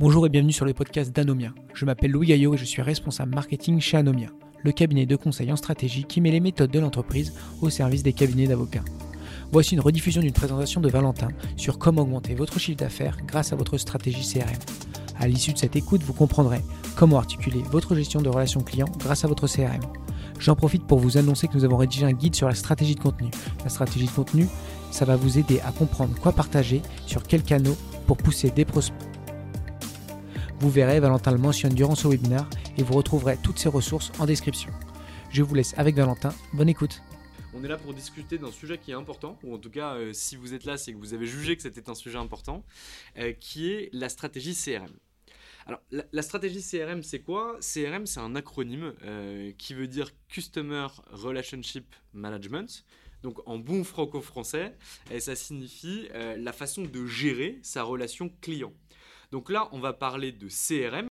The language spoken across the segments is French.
Bonjour et bienvenue sur le podcast d'Anomia. Je m'appelle Louis Gaillot et je suis responsable marketing chez Anomia, le cabinet de conseil en stratégie qui met les méthodes de l'entreprise au service des cabinets d'avocats. Voici une rediffusion d'une présentation de Valentin sur comment augmenter votre chiffre d'affaires grâce à votre stratégie CRM. À l'issue de cette écoute, vous comprendrez comment articuler votre gestion de relations clients grâce à votre CRM. J'en profite pour vous annoncer que nous avons rédigé un guide sur la stratégie de contenu. La stratégie de contenu, ça va vous aider à comprendre quoi partager, sur quels canaux pour pousser des prospects vous verrez, Valentin le mentionne durant ce webinaire et vous retrouverez toutes ces ressources en description. Je vous laisse avec Valentin. Bonne écoute. On est là pour discuter d'un sujet qui est important, ou en tout cas, euh, si vous êtes là, c'est que vous avez jugé que c'était un sujet important, euh, qui est la stratégie CRM. Alors, la, stratégie CRM, c'est quoi? CRM, c'est un acronyme euh, qui veut dire Customer Relationship Management. Donc, en bon franco-français, ça signifie la façon de gérer sa relation client. Donc là, on va parler de CRM,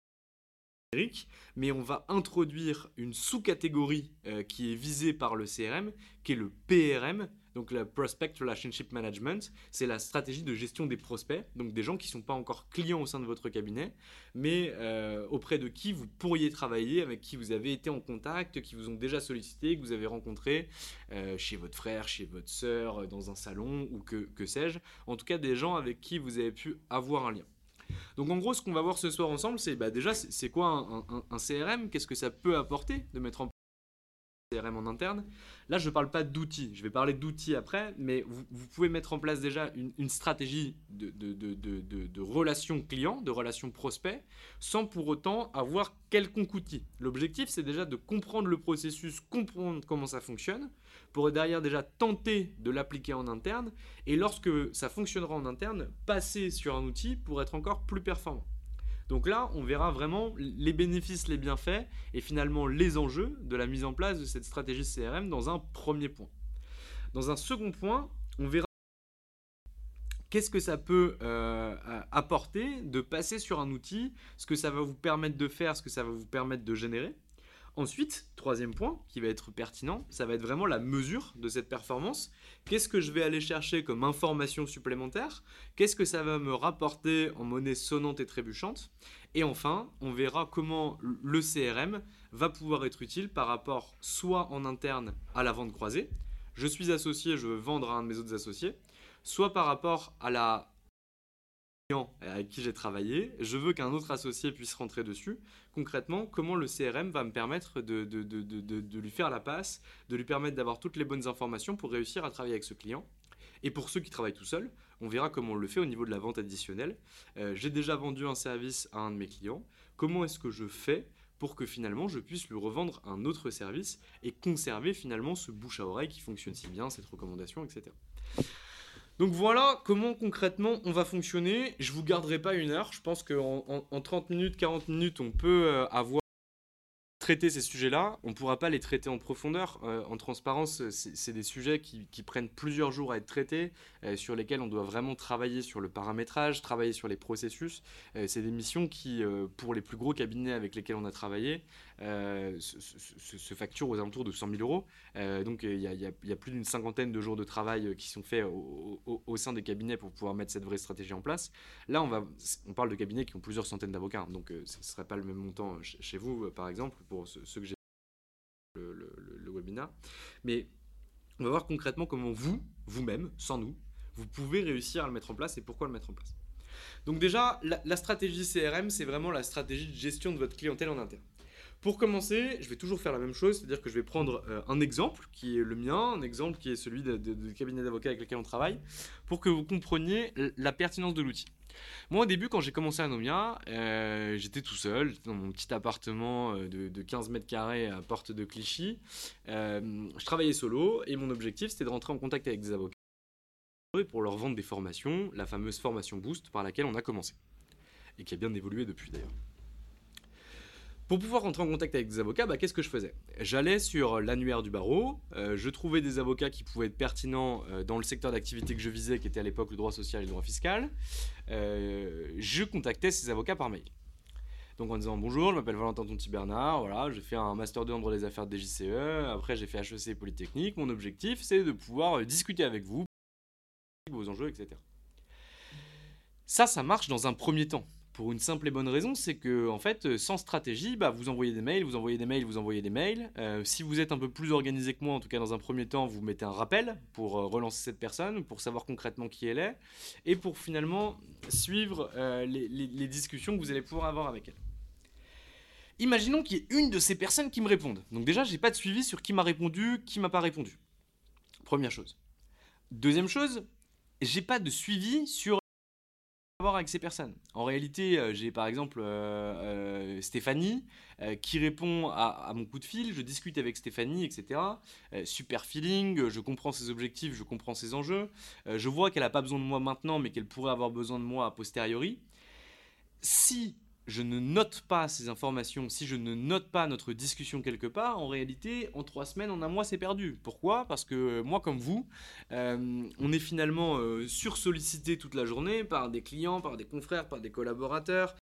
mais on va introduire une sous-catégorie euh, qui est visée par le CRM, qui est le PRM, donc le Prospect Relationship Management. C'est la stratégie de gestion des prospects, donc des gens qui ne sont pas encore clients au sein de votre cabinet, mais euh, auprès de qui vous pourriez travailler, avec qui vous avez été en contact, qui vous ont déjà sollicité, que vous avez rencontré euh, chez votre frère, chez votre sœur, dans un salon ou que, que sais-je. En tout cas, des gens avec qui vous avez pu avoir un lien. Donc en gros, ce qu'on va voir ce soir ensemble, c'est bah, déjà, c'est quoi un, CRM Qu'est-ce que ça peut apporter de mettre en un En interne Là, je ne parle pas d'outils. Je vais parler d'outils après, mais vous, pouvez mettre en place déjà une, stratégie de, de, de, de, relations clients, de relations prospects, sans pour autant avoir quelconque outil. L'objectif, c'est déjà de comprendre le processus, comprendre comment ça fonctionne, pour derrière déjà tenter de l'appliquer en interne, et lorsque ça fonctionnera en interne, passer sur un outil pour être encore plus performant. Donc là, on verra vraiment les bénéfices, les bienfaits et finalement les enjeux de la mise en place de cette stratégie CRM dans un premier point. Dans un second point, on verra qu'est-ce que ça peut euh, apporter de passer sur un outil, ce que ça va vous permettre de faire, ce que ça va vous permettre de générer. Ensuite, troisième point qui va être pertinent, ça va être vraiment la mesure de cette performance. Qu'est-ce que je vais aller chercher comme information supplémentaire? Qu'est-ce que ça va me rapporter en monnaie sonnante et trébuchante? Et enfin, on verra comment le CRM va pouvoir être utile par rapport soit en interne à la vente croisée, je suis associé, je veux vendre à un de mes autres associés, soit par rapport à la avec qui j'ai travaillé, je veux qu'un autre associé puisse rentrer dessus. Concrètement, comment le CRM va me permettre de, lui faire la passe, de lui permettre d'avoir toutes les bonnes informations pour réussir à travailler avec ce client. Et pour ceux qui travaillent tout seuls, on verra comment on le fait au niveau de la vente additionnelle. Euh, j'ai déjà vendu un service à un de mes clients. Comment est-ce que je fais pour que finalement je puisse lui revendre un autre service et conserver finalement ce bouche à oreille qui fonctionne si bien, cette recommandation, etc. Donc voilà comment concrètement on va fonctionner. Je vous garderai pas une heure. Je pense qu'en en, 30 minutes, 40 minutes, on peut euh, avoir traiter ces sujets-là, on ne pourra pas les traiter en profondeur. Euh, en transparence, c'est des sujets qui, prennent plusieurs jours à être traités, euh, sur lesquels on doit vraiment travailler sur le paramétrage, travailler sur les processus. C'est des missions qui, pour les plus gros cabinets avec lesquels on a travaillé, se, facturent aux alentours de 100 000 euros. donc il y, a plus d'une cinquantaine de jours de travail qui sont faits au, sein des cabinets pour pouvoir mettre cette vraie stratégie en place. Là, on, parle de cabinets qui ont plusieurs centaines d'avocats, donc ce ne serait pas le même montant chez vous, par exemple pour ceux, que j'ai le, le, webinar. Mais on va voir concrètement comment vous, vous-même, sans nous, vous pouvez réussir à le mettre en place et pourquoi le mettre en place. Donc déjà, la, stratégie CRM, c'est vraiment la stratégie de gestion de votre clientèle en interne. Pour commencer, je vais toujours faire la même chose, c'est-à-dire que je vais prendre euh, un exemple qui est le mien, un exemple qui est celui du cabinet d'avocats avec lequel on travaille, pour que vous compreniez la pertinence de l'outil. Moi, au début, quand j'ai commencé à Nomia, euh, j'étais tout seul, dans mon petit appartement euh, de, 15 mètres carrés à Porte de Clichy. Je travaillais solo et mon objectif, c'était de rentrer en contact avec des avocats pour leur vendre des formations, la fameuse formation Boost par laquelle on a commencé. Et qui a bien évolué depuis d'ailleurs. Pour pouvoir rentrer en contact avec des avocats, bah, qu'est-ce que je faisais? J'allais sur l'annuaire du barreau, euh, je trouvais des avocats qui pouvaient être pertinents euh, dans le secteur d'activité que je visais, qui était à l'époque le droit social et le droit fiscal. Euh, je contactais ces avocats par mail. Donc en disant bonjour, je m'appelle Valentin Tonti Bernard, voilà, j'ai fait un master 2 en droit des affaires de JCE, après j'ai fait HEC Polytechnique, mon objectif c'est de pouvoir discuter avec vous, vos enjeux, etc. Ça, ça marche dans un premier temps. Pour une simple et bonne raison, c'est que en fait, euh, sans stratégie, bah, vous envoyez des mails, vous envoyez des mails, vous envoyez des mails. Euh, si vous êtes un peu plus organisé que moi, en tout cas dans un premier temps, vous mettez un rappel pour euh, relancer cette personne, pour savoir concrètement qui elle est, et pour finalement suivre les, discussions que vous allez pouvoir avoir avec elle. Imaginons qu'il y ait une de ces personnes qui me réponde. Donc déjà, j'ai pas de suivi sur qui m'a répondu, qui m'a pas répondu. Première chose. Deuxième chose, j'ai pas de suivi sur avec ces personnes. En réalité, euh, j'ai par exemple euh, euh, Stéphanie qui répond à, mon coup de fil, je discute avec Stéphanie, etc. super feeling, je comprends ses objectifs, je comprends ses enjeux, je vois qu'elle n'a pas besoin de moi maintenant, mais qu'elle pourrait avoir besoin de moi a posteriori. Si je ne note pas ces informations, si je ne note pas notre discussion quelque part, en réalité, en trois semaines, en un mois, c'est perdu. Pourquoi? Parce que moi, comme vous, euh, on est finalement euh, sursollicité toute la journée par des clients, par des confrères, par des collaborateurs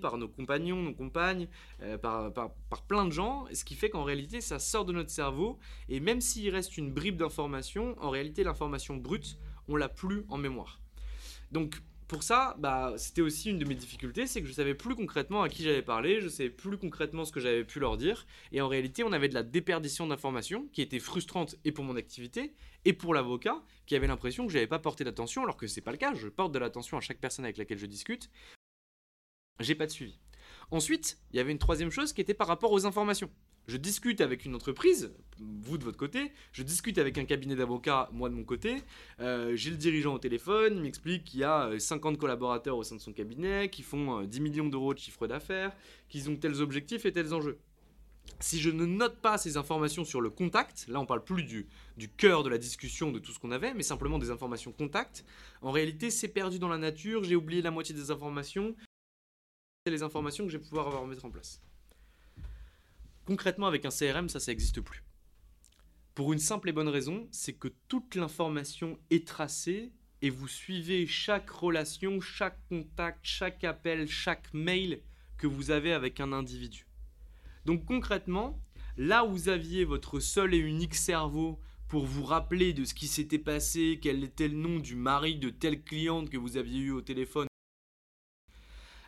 par nos compagnons, nos compagnes, euh, par, plein de gens, ce qui fait qu'en réalité ça sort de notre cerveau, et même s'il reste une bribe d'information, en réalité l'information brute, on l'a plus en mémoire. Donc pour ça, bah, c'était aussi une de mes difficultés, c'est que je savais plus concrètement à qui j'avais parlé, je savais plus concrètement ce que j'avais pu leur dire, et en réalité, on avait de la déperdition d'informations qui était frustrante et pour mon activité et pour l'avocat qui avait l'impression que je n'avais pas porté d'attention, alors que c'est pas le cas. Je porte de l'attention à chaque personne avec laquelle je discute. J'ai pas de suivi. Ensuite, il y avait une troisième chose qui était par rapport aux informations. Je discute avec une entreprise, vous de votre côté, je discute avec un cabinet d'avocats, moi de mon côté, euh, j'ai le dirigeant au téléphone, il m'explique qu'il y a 50 euh, collaborateurs au sein de son cabinet, qui font 10 euh, millions d'euros de chiffre d'affaires, qu'ils ont tels objectifs et tels enjeux. Si je ne note pas ces informations sur le contact, là on parle plus du, du cœur de la discussion de tout ce qu'on avait, mais simplement des informations contact, en réalité c'est perdu dans la nature, j'ai oublié la moitié des informations, c'est les informations que je vais pouvoir avoir mettre en place. Concrètement, avec un CRM, ça, ça n'existe plus. Pour une simple et bonne raison, c'est que toute l'information est tracée et vous suivez chaque relation, chaque contact, chaque appel, chaque mail que vous avez avec un individu. Donc concrètement, là où vous aviez votre seul et unique cerveau pour vous rappeler de ce qui s'était passé, quel était le nom du mari de telle cliente que vous aviez eu au téléphone,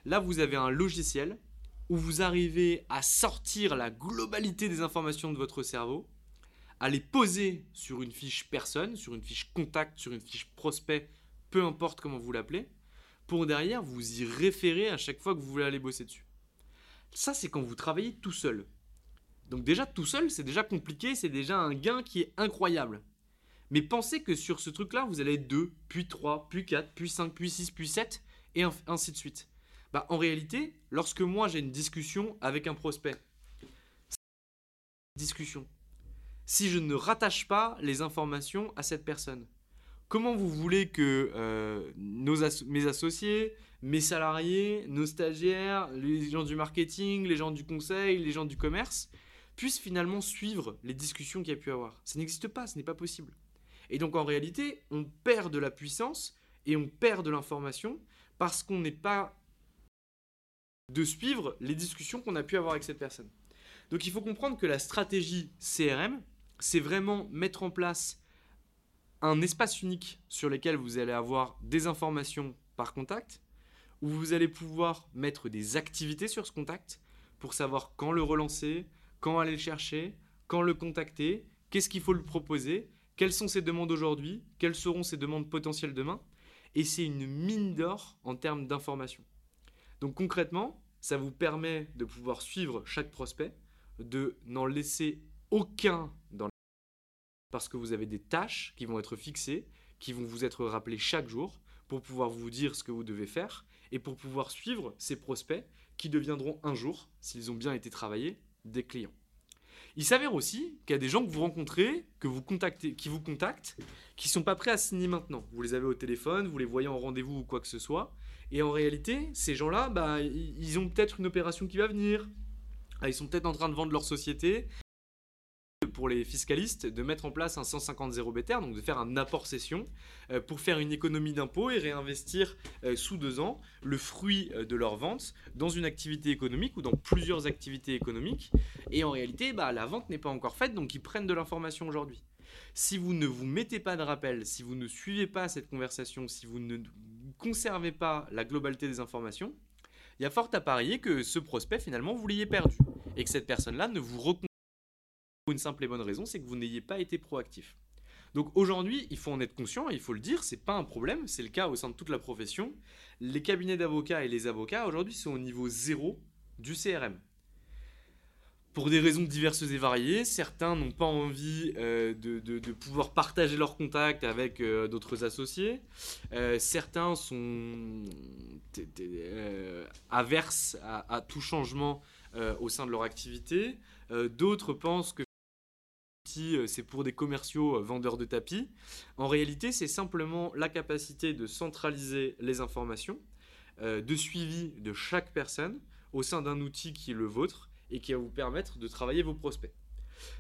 là vous avez un logiciel où vous arrivez à sortir la globalité des informations de votre cerveau, à les poser sur une fiche personne, sur une fiche contact, sur une fiche prospect, peu importe comment vous l'appelez, pour derrière vous y référer à chaque fois que vous voulez aller bosser dessus. Ça, c'est quand vous travaillez tout seul. Donc déjà, tout seul, c'est déjà compliqué, c'est déjà un gain qui est incroyable. Mais pensez que sur ce truc-là, vous allez être 2, puis 3, puis 4, puis 5, puis 6, puis 7, et ainsi de suite. Bah, en réalité, lorsque moi j'ai une discussion avec un prospect, discussion, si je ne rattache pas les informations à cette personne, comment vous voulez que euh, nos mes associés, mes salariés, nos stagiaires, les gens du marketing, les gens du conseil, les gens du commerce puissent finalement suivre les discussions qu'il y a pu avoir? Ça n'existe pas, ce n'est pas possible. Et donc en réalité, on perd de la puissance et on perd de l'information parce qu'on n'est pas de suivre les discussions qu'on a pu avoir avec cette personne. Donc il faut comprendre que la stratégie CRM, c'est vraiment mettre en place un espace unique sur lequel vous allez avoir des informations par contact, où vous allez pouvoir mettre des activités sur ce contact pour savoir quand le relancer, quand aller le chercher, quand le contacter, qu'est-ce qu'il faut lui proposer, quelles sont ses demandes aujourd'hui, quelles seront ses demandes potentielles demain. Et c'est une mine d'or en termes d'information. Donc concrètement, ça vous permet de pouvoir suivre chaque prospect, de n'en laisser aucun dans parce que vous avez des tâches qui vont être fixées, qui vont vous être rappelées chaque jour pour pouvoir vous dire ce que vous devez faire et pour pouvoir suivre ces prospects qui deviendront un jour, s'ils ont bien été travaillés, des clients. Il s'avère aussi qu'il y a des gens que vous rencontrez, que vous contactez, qui vous contactent, qui ne sont pas prêts à signer maintenant. Vous les avez au téléphone, vous les voyez en rendez-vous ou quoi que ce soit. Et en réalité, ces gens-là, bah, ils ont peut-être une opération qui va venir. Ah, ils sont peut-être en train de vendre leur société pour les fiscalistes de mettre en place un 150 0 BTR, donc de faire un apport session euh, pour faire une économie d'impôt et réinvestir euh, sous deux ans le fruit euh, de leur vente dans une activité économique ou dans plusieurs activités économiques. Et en réalité, bah, la vente n'est pas encore faite, donc ils prennent de l'information aujourd'hui. Si vous ne vous mettez pas de rappel, si vous ne suivez pas cette conversation, si vous ne conservez pas la globalité des informations, il y a fort à parier que ce prospect, finalement, vous l'ayez perdu. Et que cette personne-là ne vous recontacte pour une simple et bonne raison, c'est que vous n'ayez pas été proactif. Donc aujourd'hui, il faut en être conscient, il faut le dire, c'est pas un problème, c'est le cas au sein de toute la profession. Les cabinets d'avocats et les avocats aujourd'hui sont au niveau zéro du CRM. Pour des raisons diverses et variées, certains n'ont pas envie euh, de, pouvoir partager leurs contacts avec euh, d'autres associés. Euh, certains sont averses à, tout changement au sein de leur activité. D'autres pensent que c'est pour des commerciaux vendeurs de tapis. En réalité, c'est simplement la capacité de centraliser les informations, de suivi de chaque personne au sein d'un outil qui est le vôtre et qui va vous permettre de travailler vos prospects.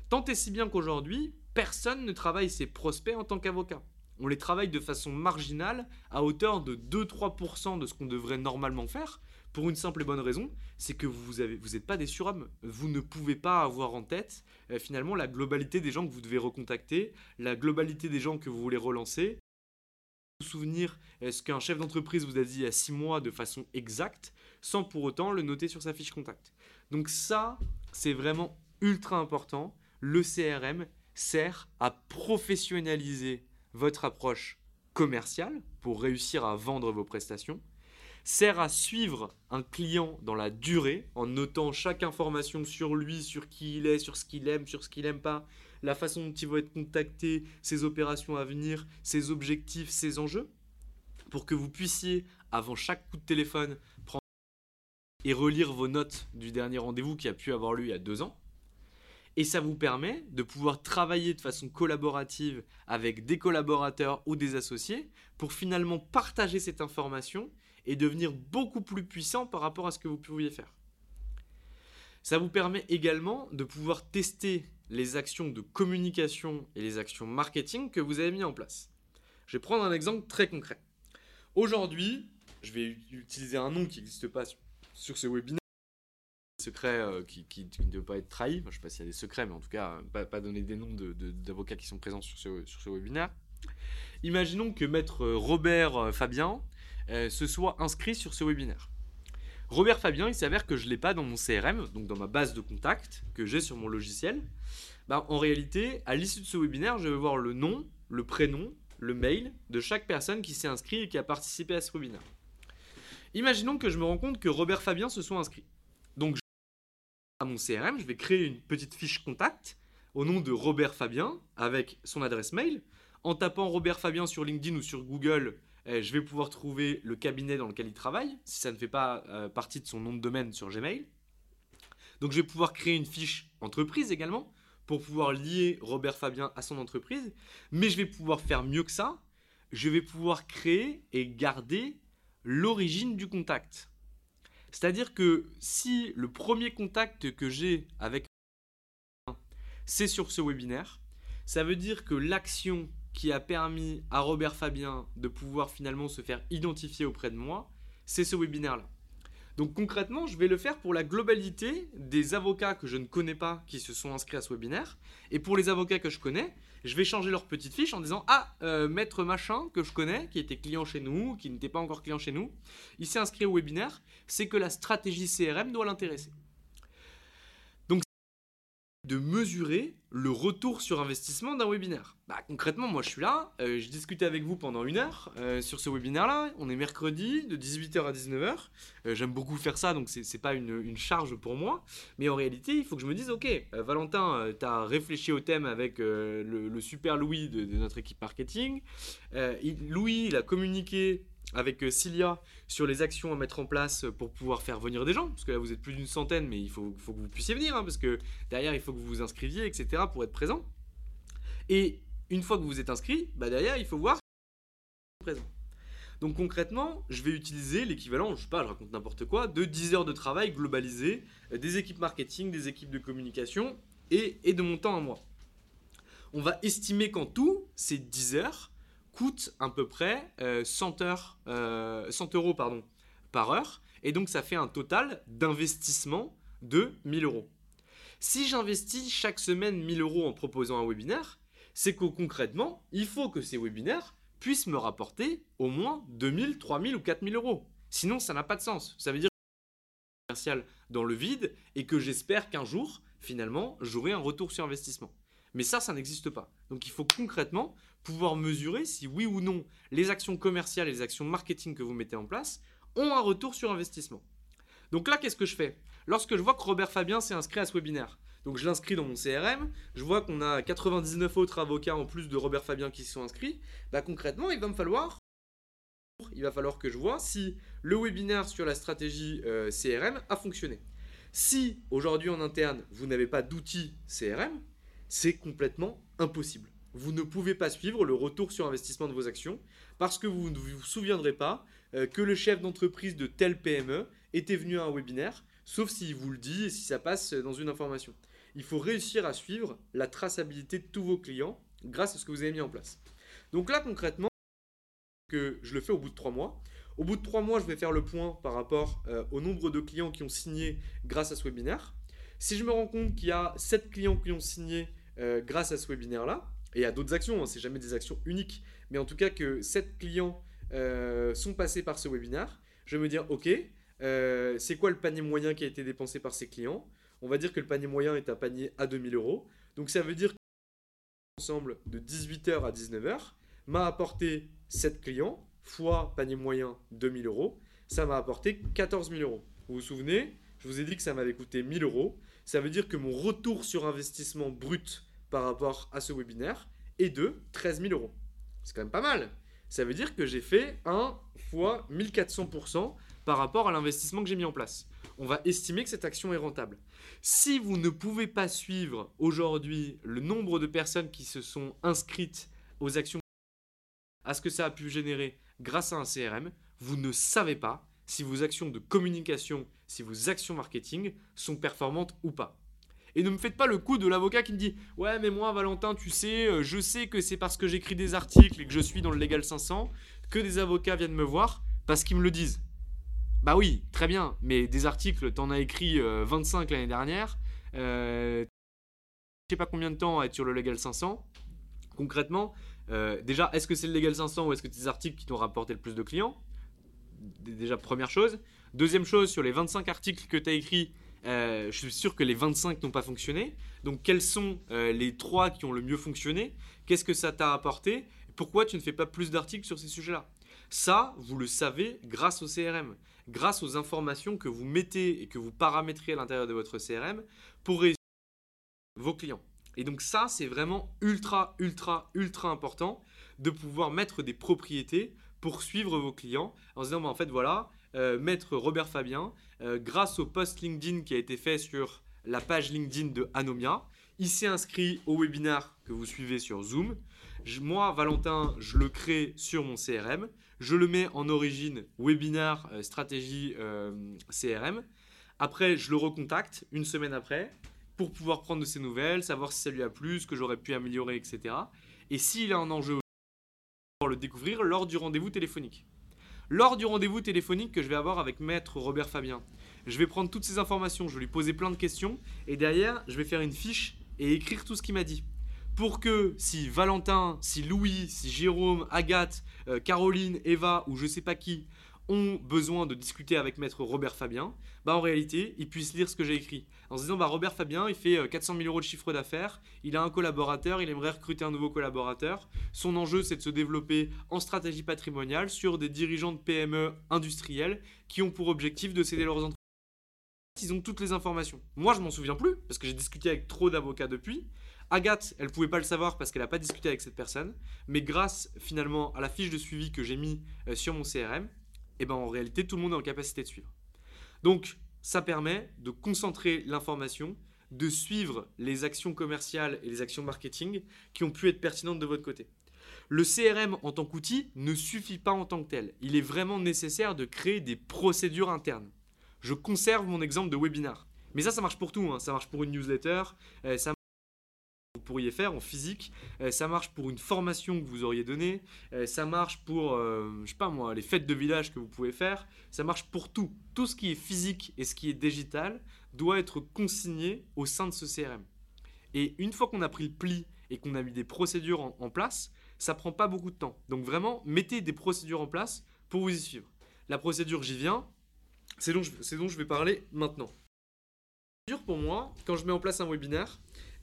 Tant et si bien qu'aujourd'hui, personne ne travaille ses prospects en tant qu'avocat. On les travaille de façon marginale, à hauteur de 2-3% de ce qu'on devrait normalement faire, pour une simple et bonne raison, c'est que vous n'êtes pas des surhommes. Vous ne pouvez pas avoir en tête euh, finalement la globalité des gens que vous devez recontacter, la globalité des gens que vous voulez relancer. Vous souvenir ce qu'un chef d'entreprise vous a dit il y a six mois de façon exacte, sans pour autant le noter sur sa fiche contact. Donc ça, c'est vraiment ultra important. Le CRM sert à professionnaliser votre approche commerciale pour réussir à vendre vos prestations sert à suivre un client dans la durée en notant chaque information sur lui, sur qui il est, sur ce qu'il aime, sur ce qu'il n'aime pas, la façon dont il va être contacté, ses opérations à venir, ses objectifs, ses enjeux, pour que vous puissiez, avant chaque coup de téléphone, prendre et relire vos notes du dernier rendez-vous qui a pu avoir lieu il y a deux ans. Et ça vous permet de pouvoir travailler de façon collaborative avec des collaborateurs ou des associés pour finalement partager cette information et devenir beaucoup plus puissant par rapport à ce que vous pouviez faire. Ça vous permet également de pouvoir tester les actions de communication et les actions marketing que vous avez mis en place. Je vais prendre un exemple très concret. Aujourd'hui, je vais utiliser un nom qui n'existe pas ce webinaire, secret euh, qui, ne doit pas être trahi. je ne sais pas s'il y a des secrets, mais en tout cas, pas, donner des noms d'avocats qui sont présents sur ce, sur ce webinaire. Imaginons que maître Robert euh, Fabien euh, se soit inscrit sur ce webinaire. Robert Fabien, il s'avère que je ne l'ai pas dans mon CRM, donc dans ma base de contact que j'ai sur mon logiciel. Bah, en réalité, à l'issue de ce webinaire, je vais voir le nom, le prénom, le mail de chaque personne qui s'est inscrit et qui a participé à ce webinaire. Imaginons que je me rends compte que Robert Fabien se soit inscrit. Donc, à mon CRM, je vais créer une petite fiche contact au nom de Robert Fabien avec son adresse mail. En tapant Robert Fabien sur LinkedIn ou sur Google, eh, je vais pouvoir trouver le cabinet dans lequel il travaille, si ça ne fait pas euh, partie de son nom de domaine sur Gmail. Donc je vais pouvoir créer une fiche entreprise également, pour pouvoir lier Robert Fabien à son entreprise. Mais je vais pouvoir faire mieux que ça. Je vais pouvoir créer et garder l'origine du contact. C'est-à-dire que si le premier contact que j'ai avec c'est sur ce webinaire, ça veut dire que l'action qui a permis à Robert Fabien de pouvoir finalement se faire identifier auprès de moi, c'est ce webinaire-là. Donc concrètement, je vais le faire pour la globalité des avocats que je ne connais pas qui se sont inscrits à ce webinaire. Et pour les avocats que je connais, je vais changer leur petite fiche en disant Ah, euh, maître machin que je connais, qui était client chez nous, qui n'était pas encore client chez nous, il s'est inscrit au webinaire, c'est que la stratégie CRM doit l'intéresser de mesurer le retour sur investissement d'un webinaire. Bah, concrètement, moi je suis là, euh, je discute avec vous pendant une heure euh, sur ce webinaire-là. On est mercredi de 18h à 19h. Euh, j'aime beaucoup faire ça, donc c'est pas une, charge pour moi. Mais en réalité, il faut que je me dise ok, Valentin, tu as réfléchi au thème avec le, super Louis de, de, notre équipe marketing. Louis, il a communiqué avec euh, Cilia sur les actions à mettre en place pour pouvoir faire venir des gens. Parce que là, vous êtes plus d'une centaine, mais il faut, que vous puissiez venir. Hein, parce que derrière, il faut que vous vous inscriviez, etc. pour être présent. Et une fois que vous êtes inscrit, bah derrière, il faut voir. Donc concrètement, je vais utiliser l'équivalent, je sais pas, je raconte n'importe quoi, de 10 heures de travail globalisé, euh, des équipes marketing, des équipes de communication et, et de mon temps à moi. On va estimer qu'en tout, ces 10 heures, coûte à peu près 100, euh, heures, 100 euh, euros par heure. Et donc ça fait un total d'investissement de 1000 euros. Si j'investis chaque semaine 1000 euros en proposant un webinaire, c'est que concrètement, il faut que ces webinaires puissent me rapporter au moins 2000, 3000 ou 4000 euros. Sinon, ça n'a pas de sens. Ça veut dire que commercial dans le vide et que j'espère qu'un jour, finalement, j'aurai un retour sur investissement. Mais ça, ça n'existe pas. Donc il faut concrètement pouvoir mesurer si oui ou non les actions commerciales et les actions marketing que vous mettez en place ont un retour sur investissement. Donc là, qu'est-ce que je fais? Lorsque je vois que Robert Fabien s'est inscrit à ce webinaire, donc je l'inscris dans mon CRM, je vois qu'on a 99 autres avocats en plus de Robert Fabien qui sont inscrits, bah concrètement, il va me falloir que je vois si le webinaire sur la stratégie euh, CRM a fonctionné. Si aujourd'hui en interne, vous n'avez pas d'outils CRM, c'est complètement impossible vous ne pouvez pas suivre le retour sur investissement de vos actions parce que vous ne vous souviendrez pas euh, que le chef d'entreprise de telle PME était venu à un webinaire, sauf s'il vous le dit et si ça passe dans une information. Il faut réussir à suivre la traçabilité de tous vos clients grâce à ce que vous avez mis en place. Donc là concrètement, que je le fais au bout de trois mois. Au bout de trois mois, je vais faire le point par rapport euh, au nombre de clients qui ont signé grâce à ce webinaire. Si je me rends compte qu'il y a 7 clients qui ont signé euh, grâce à ce webinaire-là, et a d'autres actions, hein, c'est jamais des actions uniques, mais en tout cas que 7 clients euh, sont passés par ce webinaire, je vais me dire, ok, euh, c'est quoi le panier moyen qui a été dépensé par ces clients? On va dire que le panier moyen est un panier à 2000 euros. Donc ça veut dire que ensemble de 18h à 19h m'a apporté 7 clients fois panier moyen 2000 euros. Ça m'a apporté 14 000 euros. Vous vous souvenez Je vous ai dit que ça m'avait coûté 1000 euros. Ça veut dire que mon retour sur investissement brut par rapport à ce webinaire est de 13 000 euros. C'est quand même pas mal. Ça veut dire que j'ai fait 1 fois 1400% par rapport à l'investissement que j'ai mis en place. On va estimer que cette action est rentable. Si vous ne pouvez pas suivre aujourd'hui le nombre de personnes qui se sont inscrites aux actions, à ce que ça a pu générer grâce à un CRM, vous ne savez pas si vos actions de communication, si vos actions marketing sont performantes ou pas. Et ne me faites pas le coup de l'avocat qui me dit Ouais, mais moi, Valentin, tu sais, euh, je sais que c'est parce que j'écris des articles et que je suis dans le Légal 500 que des avocats viennent me voir parce qu'ils me le disent. Bah oui, très bien, mais des articles, t'en as écrit 25 euh, l'année dernière. Euh, je sais pas combien de temps à être sur le Legal 500. Concrètement, euh, déjà, est-ce que c'est le Legal 500 ou est-ce que c'est des articles qui t'ont rapporté le plus de clients? Déjà, première chose. Deuxième chose, sur les 25 articles que tu as écrits, euh, je suis sûr que les 25 n'ont pas fonctionné. Donc quels sont euh, les 3 qui ont le mieux fonctionné? Qu'est-ce que ça t'a apporté? Pourquoi tu ne fais pas plus d'articles sur ces sujets-là? Ça, vous le savez grâce au CRM, grâce aux informations que vous mettez et que vous paramétrez à l'intérieur de votre CRM pour réussir vos clients. Et donc ça, c'est vraiment ultra, ultra, ultra important de pouvoir mettre des propriétés pour suivre vos clients en se disant, bah, en fait, voilà, euh, maître Robert Fabien, euh, grâce au post LinkedIn qui a été fait sur la page LinkedIn de Anomia, il s'est inscrit au webinaire que vous suivez sur Zoom. moi, Valentin, je le crée sur mon CRM. Je le mets en origine webinaire euh, stratégie euh, CRM. Après, je le recontacte une semaine après pour pouvoir prendre de ses nouvelles, savoir si ça lui a plu, que j'aurais pu améliorer, etc. Et s'il a un enjeu, le découvrir lors du rendez-vous téléphonique. Lors du rendez-vous téléphonique que je vais avoir avec maître Robert Fabien, je vais prendre toutes ces informations, je vais lui poser plein de questions et derrière, je vais faire une fiche et écrire tout ce qu'il m'a dit. Pour que si Valentin, si Louis, si Jérôme, Agathe, euh, Caroline, Eva ou je sais pas qui ont besoin de discuter avec maître Robert Fabien, bah en réalité, ils puissent lire ce que j'ai écrit. En se disant, bah Robert Fabien, il fait 400 euh, 000 euros de chiffre d'affaires, il a un collaborateur, il aimerait recruter un nouveau collaborateur. Son enjeu, c'est de se développer en stratégie patrimoniale sur des dirigeants de PME industriels qui ont pour objectif de céder leurs entreprises. Ils ont toutes les informations. Moi, je m'en souviens plus, parce que j'ai discuté avec trop d'avocats depuis. Agathe, elle pouvait pas le savoir parce qu'elle n'a pas discuté avec cette personne, mais grâce finalement à la fiche de suivi que j'ai mis euh, sur mon CRM, eh ben en réalité tout le monde est en capacité de suivre. Donc ça permet de concentrer l'information, de suivre les actions commerciales et les actions marketing qui ont pu être pertinentes de votre côté. Le CRM en tant qu'outil ne suffit pas en tant que tel. Il est vraiment nécessaire de créer des procédures internes. Je conserve mon exemple de webinar. Mais ça, ça marche pour tout. Hein. Ça marche pour une newsletter, euh, ça pourriez faire en physique. Euh, ça marche pour une formation que vous auriez donnée. Euh, ça marche pour, euh, je sais pas moi, les fêtes de village que vous pouvez faire. Ça marche pour tout. Tout ce qui est physique et ce qui est digital doit être consigné au sein de ce CRM. Et une fois qu'on a pris le pli et qu'on a mis des procédures en, place, ça prend pas beaucoup de temps. Donc vraiment, mettez des procédures en place pour vous y suivre. La procédure, j'y viens. C'est dont, dont je vais parler maintenant. Pour moi, quand je mets en place un webinaire,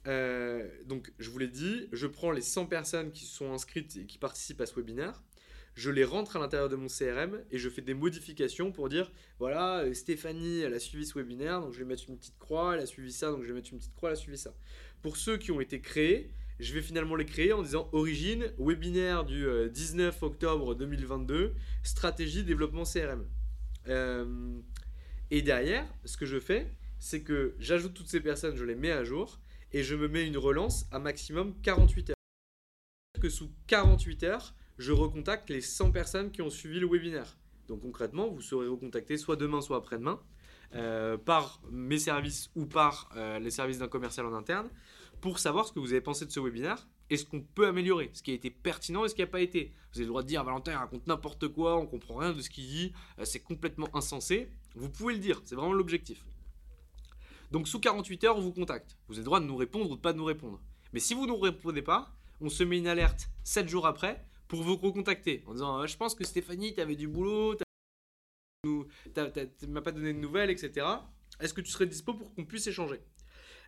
euh, donc, je vous l'ai dit, je prends les 100 personnes qui sont inscrites et qui participent à ce webinaire, je les rentre à l'intérieur de mon CRM et je fais des modifications pour dire voilà, euh, Stéphanie, elle a suivi ce webinaire, donc je vais mettre une petite croix, elle a suivi ça, donc je vais mettre une petite croix, elle a suivi ça. Pour ceux qui ont été créés, je vais finalement les créer en disant origine, webinaire du 19 euh, octobre 2022, stratégie développement CRM. et derrière, ce que je fais, c'est que j'ajoute toutes ces personnes, je les mets à jour et je me mets une relance à maximum 48 heures. Que sous 48 heures, je recontacte les 100 personnes qui ont suivi le webinaire. Donc concrètement, vous serez recontacté soit demain, soit après-demain, euh, par mes services ou par euh, les services d'un commercial en interne, pour savoir ce que vous avez pensé de ce webinaire et ce qu'on peut améliorer, ce qui a été pertinent et ce qui n'a pas été. Vous avez le droit de dire Valentin raconte n'importe quoi, on comprend rien de ce qu'il dit, euh, c'est complètement insensé. Vous pouvez le dire, c'est vraiment l'objectif. Donc sous 48 heures, on vous contacte. Vous avez le droit de nous répondre ou de pas nous répondre. Mais si vous ne nous répondez pas, on se met une alerte 7 jours après pour vous recontacter en disant ah, Je pense que Stéphanie, tu avais du boulot, tu m'as pas donné de nouvelles, etc. Est-ce que tu serais dispo pour qu'on puisse échanger?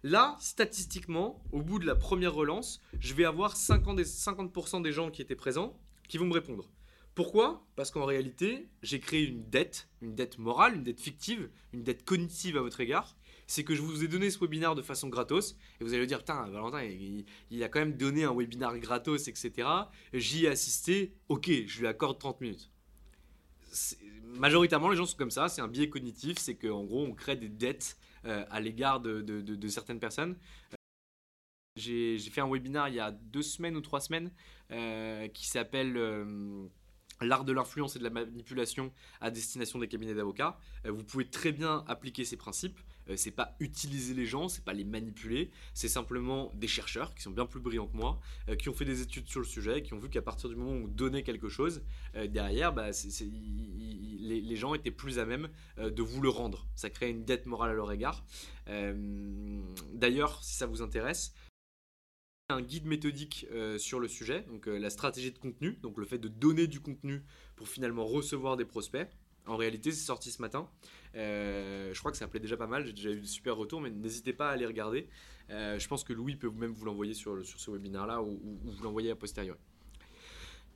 Là, statistiquement, au bout de la première relance, je vais avoir 50%, des, 50 des gens qui étaient présents qui vont me répondre. Pourquoi? Parce qu'en réalité, j'ai créé une dette, une dette morale, une dette fictive, une dette cognitive à votre égard, c'est que je vous ai donné ce webinaire de façon gratos, et vous allez me dire, putain, Valentin, il, a quand même donné un webinaire gratos, etc. J'y ai assisté, ok, je lui accorde 30 minutes. Majoritairement, les gens sont comme ça, c'est un biais cognitif, c'est qu'en gros, on crée des dettes euh, à l'égard de, certaines personnes. J'ai fait un webinaire il y a deux semaines ou trois semaines euh, qui s'appelle euh, l'art de l'influence et de la manipulation à destination des cabinets d'avocats. vous pouvez très bien appliquer ces principes. Euh, c'est pas utiliser les gens, c'est pas les manipuler, c'est simplement des chercheurs qui sont bien plus brillants que moi, euh, qui ont fait des études sur le sujet, qui ont vu qu'à partir du moment où on donnait quelque chose, euh, derrière, bah, les, gens étaient plus à même de vous le rendre. Ça crée une dette morale à leur égard. D'ailleurs, si ça vous intéresse, un guide méthodique sur le sujet, donc la stratégie de contenu, donc le fait de donner du contenu pour finalement recevoir des prospects. En réalité, c'est sorti ce matin. Euh, je crois que ça appelait déjà pas mal. J'ai déjà eu de super retours, mais n'hésitez pas à aller regarder. Euh, je pense que Louis peut même vous l'envoyer sur, ce webinaire-là ou, vous l'envoyer à posteriori.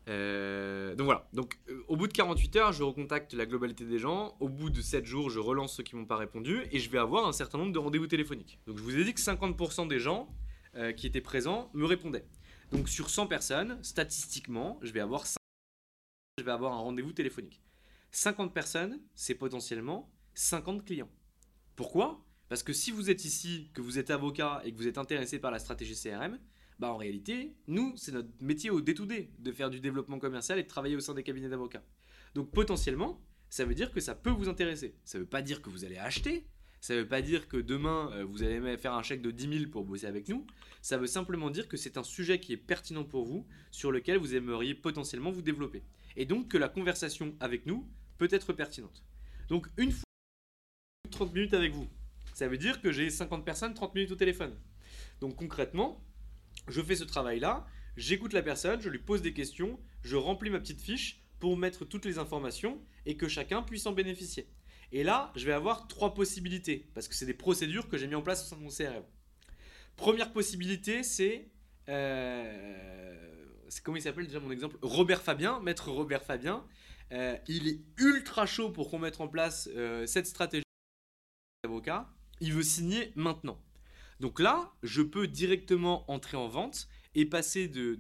Euh, donc voilà. Donc au bout de 48 heures, je recontacte la globalité des gens. Au bout de 7 jours, je relance ceux qui m'ont pas répondu et je vais avoir un certain nombre de rendez-vous téléphoniques. Donc je vous ai dit que 50% des gens qui étaient présents me répondaient. Donc sur 100 personnes, statistiquement, je vais avoir je vais avoir un rendez-vous téléphonique. 50 personnes, c'est potentiellement 50 clients. Pourquoi? Parce que si vous êtes ici, que vous êtes avocat et que vous êtes intéressé par la stratégie CRM, bah en réalité, nous, c'est notre métier au day-to-day de faire du développement commercial et de travailler au sein des cabinets d'avocats. Donc potentiellement, ça veut dire que ça peut vous intéresser. Ça ne veut pas dire que vous allez acheter, ça ne veut pas dire que demain, euh, vous allez faire un chèque de 10 000 pour bosser avec nous. Ça veut simplement dire que c'est un sujet qui est pertinent pour vous, sur lequel vous aimeriez potentiellement vous développer. Et donc que la conversation avec nous peut être pertinente. Donc une fois 30 minutes avec vous, ça veut dire que j'ai 50 personnes, 30 minutes au téléphone. Donc concrètement, je fais ce travail-là, j'écoute la personne, je lui pose des questions, je remplis ma petite fiche pour mettre toutes les informations et que chacun puisse en bénéficier. Et là, je vais avoir trois possibilités, parce que c'est des procédures que j'ai mis en place au sein de mon CRM. Première possibilité, c'est... Euh, c'est comment il s'appelle déjà mon exemple? Robert Fabien, maître Robert Fabien. Euh, il est ultra chaud pour qu'on mette en place euh, cette stratégie d'avocat. Il veut signer maintenant. Donc là, je peux directement entrer en vente et passer de,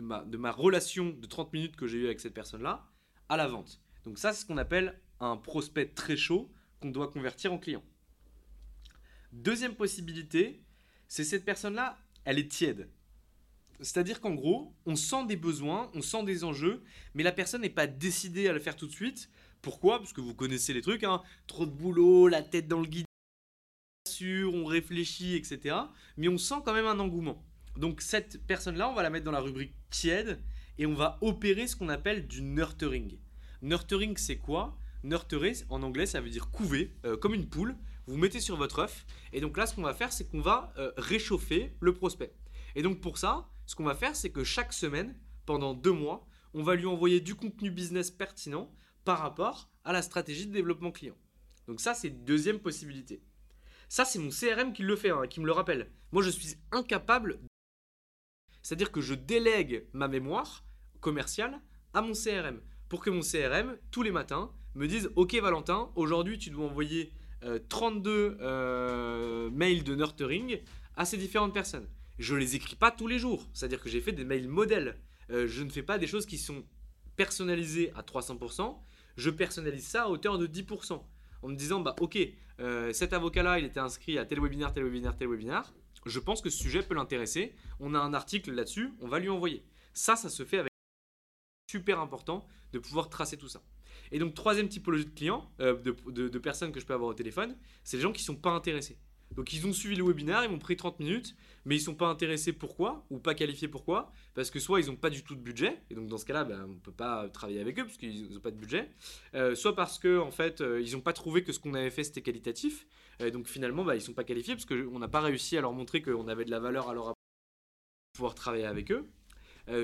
ma, ma relation de 30 minutes que j'ai eue avec cette personne-là à la vente. Donc ça, c'est ce qu'on appelle un prospect très chaud qu'on doit convertir en client. Deuxième possibilité, c'est cette personne-là, elle est tiède. C'est-à-dire qu'en gros, on sent des besoins, on sent des enjeux, mais la personne n'est pas décidée à le faire tout de suite. Pourquoi? Parce que vous connaissez les trucs, hein. trop de boulot, la tête dans le guide, on réfléchit, etc. Mais on sent quand même un engouement. Donc cette personne-là, on va la mettre dans la rubrique tiède et on va opérer ce qu'on appelle du nurturing. Nurturing, c'est quoi? Nurturer, en anglais, ça veut dire couver, euh, comme une poule. Vous mettez sur votre œuf. Et donc là, ce qu'on va faire, c'est qu'on va euh, réchauffer le prospect. Et donc pour ça, ce qu'on va faire, c'est que chaque semaine, pendant deux mois, on va lui envoyer du contenu business pertinent par rapport à la stratégie de développement client. Donc ça, c'est deuxième possibilité. Ça, c'est mon CRM qui le fait, hein, qui me le rappelle. Moi, je suis incapable. C'est-à-dire que je délègue ma mémoire commerciale à mon CRM pour que mon CRM, tous les matins, me disent Ok Valentin, aujourd'hui tu dois envoyer 32 euh, euh, mails de nurturing à ces différentes personnes. Je les écris pas tous les jours, c'est-à-dire que j'ai fait des mails modèles. Euh, je ne fais pas des choses qui sont personnalisées à 300%, je personnalise ça à hauteur de 10%. En me disant, bah ok, cet avocat-là, il était inscrit à tel webinaire, tel webinaire, tel webinaire. Je pense que ce sujet peut l'intéresser. On a un article là-dessus, on va lui envoyer. Ça, ça se fait avec super important de pouvoir tracer tout ça. Et donc, troisième typologie de clients, euh, de, personnes que je peux avoir au téléphone, c'est les gens qui ne sont pas intéressés. Donc, ils ont suivi le webinaire, ils m'ont pris 30 minutes, mais ils ne sont pas intéressés pourquoi Ou pas qualifiés pourquoi Parce que soit ils n'ont pas du tout de budget, et donc dans ce cas-là, ben, on ne peut pas travailler avec eux parce qu'ils n'ont pas de budget. Euh, soit parce que en fait, euh, ils n'ont pas trouvé que ce qu'on avait fait c'était qualitatif. donc finalement, ben, ils ne sont pas qualifiés parce qu'on n'a pas réussi à leur montrer qu'on avait de la valeur à leur pouvoir travailler avec eux.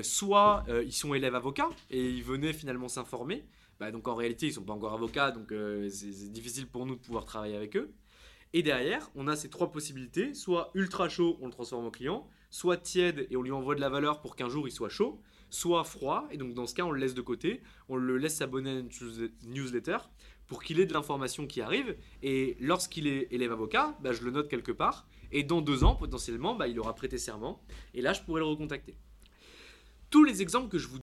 soit ils sont élèves avocats et ils venaient finalement s'informer. Bah, donc en réalité, ils sont pas encore avocats, donc euh, c'est difficile pour nous de pouvoir travailler avec eux. Et derrière, on a ces trois possibilités. Soit ultra chaud, on le transforme en client, soit tiède et on lui envoie de la valeur pour qu'un jour il soit chaud, soit froid, et donc dans ce cas, on le laisse de côté, on le laisse s'abonner à une newsletter pour qu'il ait de l'information qui arrive, et lorsqu'il est élève avocat, bah, je le note quelque part, et dans deux ans, potentiellement, bah, il aura prêté serment, et là, je pourrai le recontacter. Tous les exemples que je vous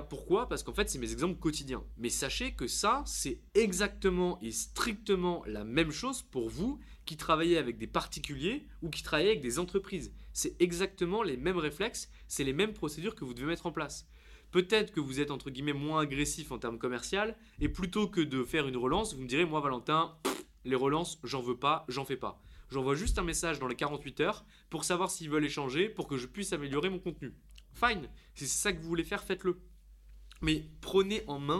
pourquoi? Parce qu'en fait, c'est mes exemples quotidiens. Mais sachez que ça, c'est exactement et strictement la même chose pour vous qui travaillez avec des particuliers ou qui travaillez avec des entreprises. C'est exactement les mêmes réflexes, c'est les mêmes procédures que vous devez mettre en place. Peut-être que vous êtes entre guillemets moins agressif en termes commercial et plutôt que de faire une relance, vous me direz moi Valentin, les relances, j'en veux pas, j'en fais pas. J'envoie juste un message dans les 48 heures pour savoir s'ils veulent échanger pour que je puisse améliorer mon contenu. Fine, si c'est ça que vous voulez faire, faites-le. Mais prenez en main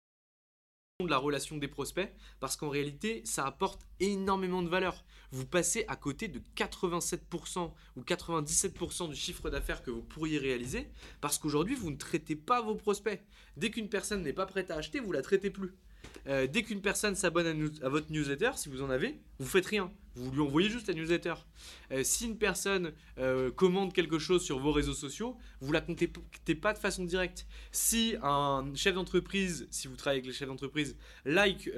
la relation des prospects parce qu'en réalité, ça apporte énormément de valeur. Vous passez à côté de 87% ou 97% du chiffre d'affaires que vous pourriez réaliser parce qu'aujourd'hui, vous ne traitez pas vos prospects. Dès qu'une personne n'est pas prête à acheter, vous la traitez plus. Euh, dès qu'une personne s'abonne à, votre newsletter, si vous en avez, vous faites rien. Vous lui envoyez juste la newsletter. Euh, si une personne euh, commande quelque chose sur vos réseaux sociaux, vous la contactez pas de façon directe. Si un chef d'entreprise, si vous travaillez avec les chefs d'entreprise, like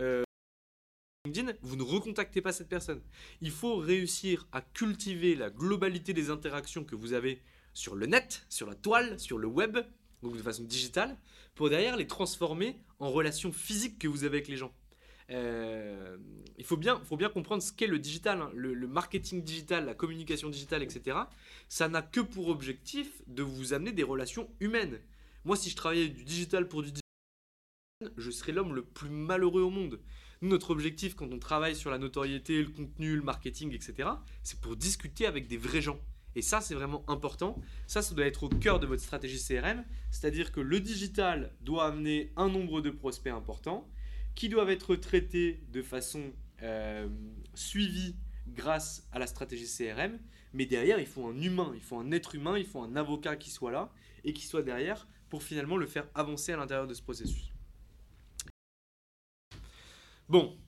LinkedIn, vous ne recontactez pas cette personne. Il faut réussir à cultiver la globalité des interactions que vous avez sur le net, sur la toile, sur le web, donc de façon digitale, pour derrière les transformer en relations physiques que vous avez avec les gens. euh, il faut bien, faut bien comprendre ce qu'est le digital, hein. le, marketing digital, la communication digitale, etc. Ça n'a que pour objectif de vous amener des relations humaines. Moi, si je travaillais du digital pour du digital, je serais l'homme le plus malheureux au monde. Notre objectif quand on travaille sur la notoriété, le contenu, le marketing, etc., c'est pour discuter avec des vrais gens. Et ça, c'est vraiment important. Ça, ça doit être au cœur de votre stratégie CRM. C'est-à-dire que le digital doit amener un nombre de prospects importants qui doivent être traités de façon euh, suivie grâce à la stratégie CRM. Mais derrière, il faut un humain, il faut un être humain, il faut un avocat qui soit là et qui soit derrière pour finalement le faire avancer à l'intérieur de ce processus. Bon,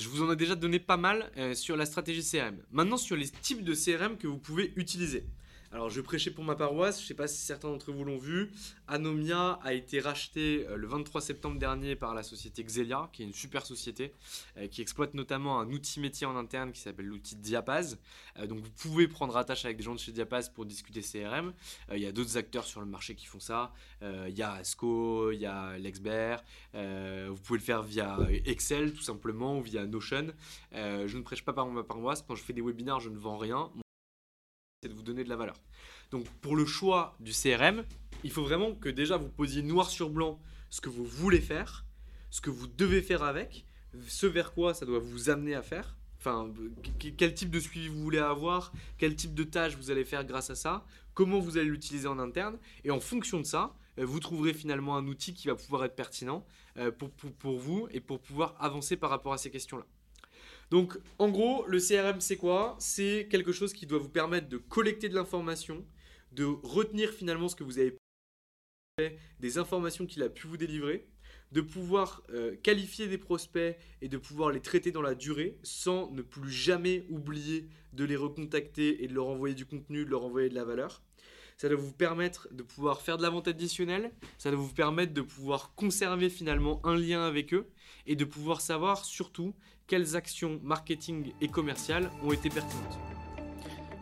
je vous en ai déjà donné pas mal euh, sur la stratégie CRM. Maintenant sur les types de CRM que vous pouvez utiliser. Alors, je prêchais pour ma paroisse, je ne sais pas si certains d'entre vous l'ont vu. Anomia a été racheté euh, le 23 septembre dernier par la société Xelia, qui est une super société, euh, qui exploite notamment un outil métier en interne qui s'appelle l'outil Diapaz. Euh, donc, vous pouvez prendre attache avec des gens de chez Diapaz pour discuter CRM. Il y a d'autres acteurs sur le marché qui font ça. Il y a Asco, il y a Lexbert. vous pouvez le faire via Excel, tout simplement, ou via Notion. je ne prêche pas par ma paroisse. Quand je fais des webinaires, je ne vends rien c'est de vous donner de la valeur. Donc pour le choix du CRM, il faut vraiment que déjà vous posiez noir sur blanc ce que vous voulez faire, ce que vous devez faire avec, ce vers quoi ça doit vous amener à faire. Enfin, quel type de suivi vous voulez avoir, quel type de tâches vous allez faire grâce à ça, comment vous allez l'utiliser en interne. Et en fonction de ça, euh, vous trouverez finalement un outil qui va pouvoir être pertinent euh, pour vous et pour pouvoir avancer par rapport à ces questions-là. Donc, en gros, le CRM, c'est quoi? C'est quelque chose qui doit vous permettre de collecter de l'information, de retenir finalement ce que vous avez fait, des informations qu'il a pu vous délivrer, de pouvoir euh, qualifier des prospects et de pouvoir les traiter dans la durée sans ne plus jamais oublier de les recontacter et de leur envoyer du contenu, de leur envoyer de la valeur. Ça doit vous permettre de pouvoir faire de la vente additionnelle, ça doit vous permettre de pouvoir conserver finalement un lien avec eux et de pouvoir savoir surtout quelles actions marketing et commerciales ont été pertinentes.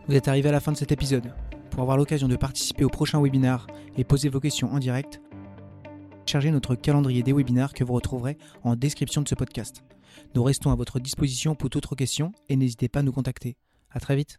Vous êtes arrivé à la fin de cet épisode. Pour avoir l'occasion de participer au prochain webinar et poser vos questions en direct, chargez notre calendrier des webinaires que vous retrouverez en description de ce podcast. Nous restons à votre disposition pour toutes questions et n'hésitez pas à nous contacter. À très vite.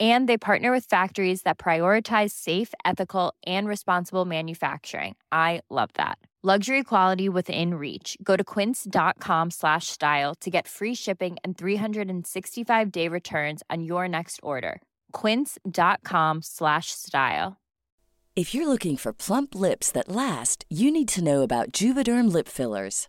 And they partner with factories that prioritize safe, ethical, and responsible manufacturing. I love that. Luxury quality within reach. Go to quince.com slash style to get free shipping and 365 day returns on your next order. Quince.com slash style. If you're looking for plump lips that last, you need to know about Juvederm lip fillers.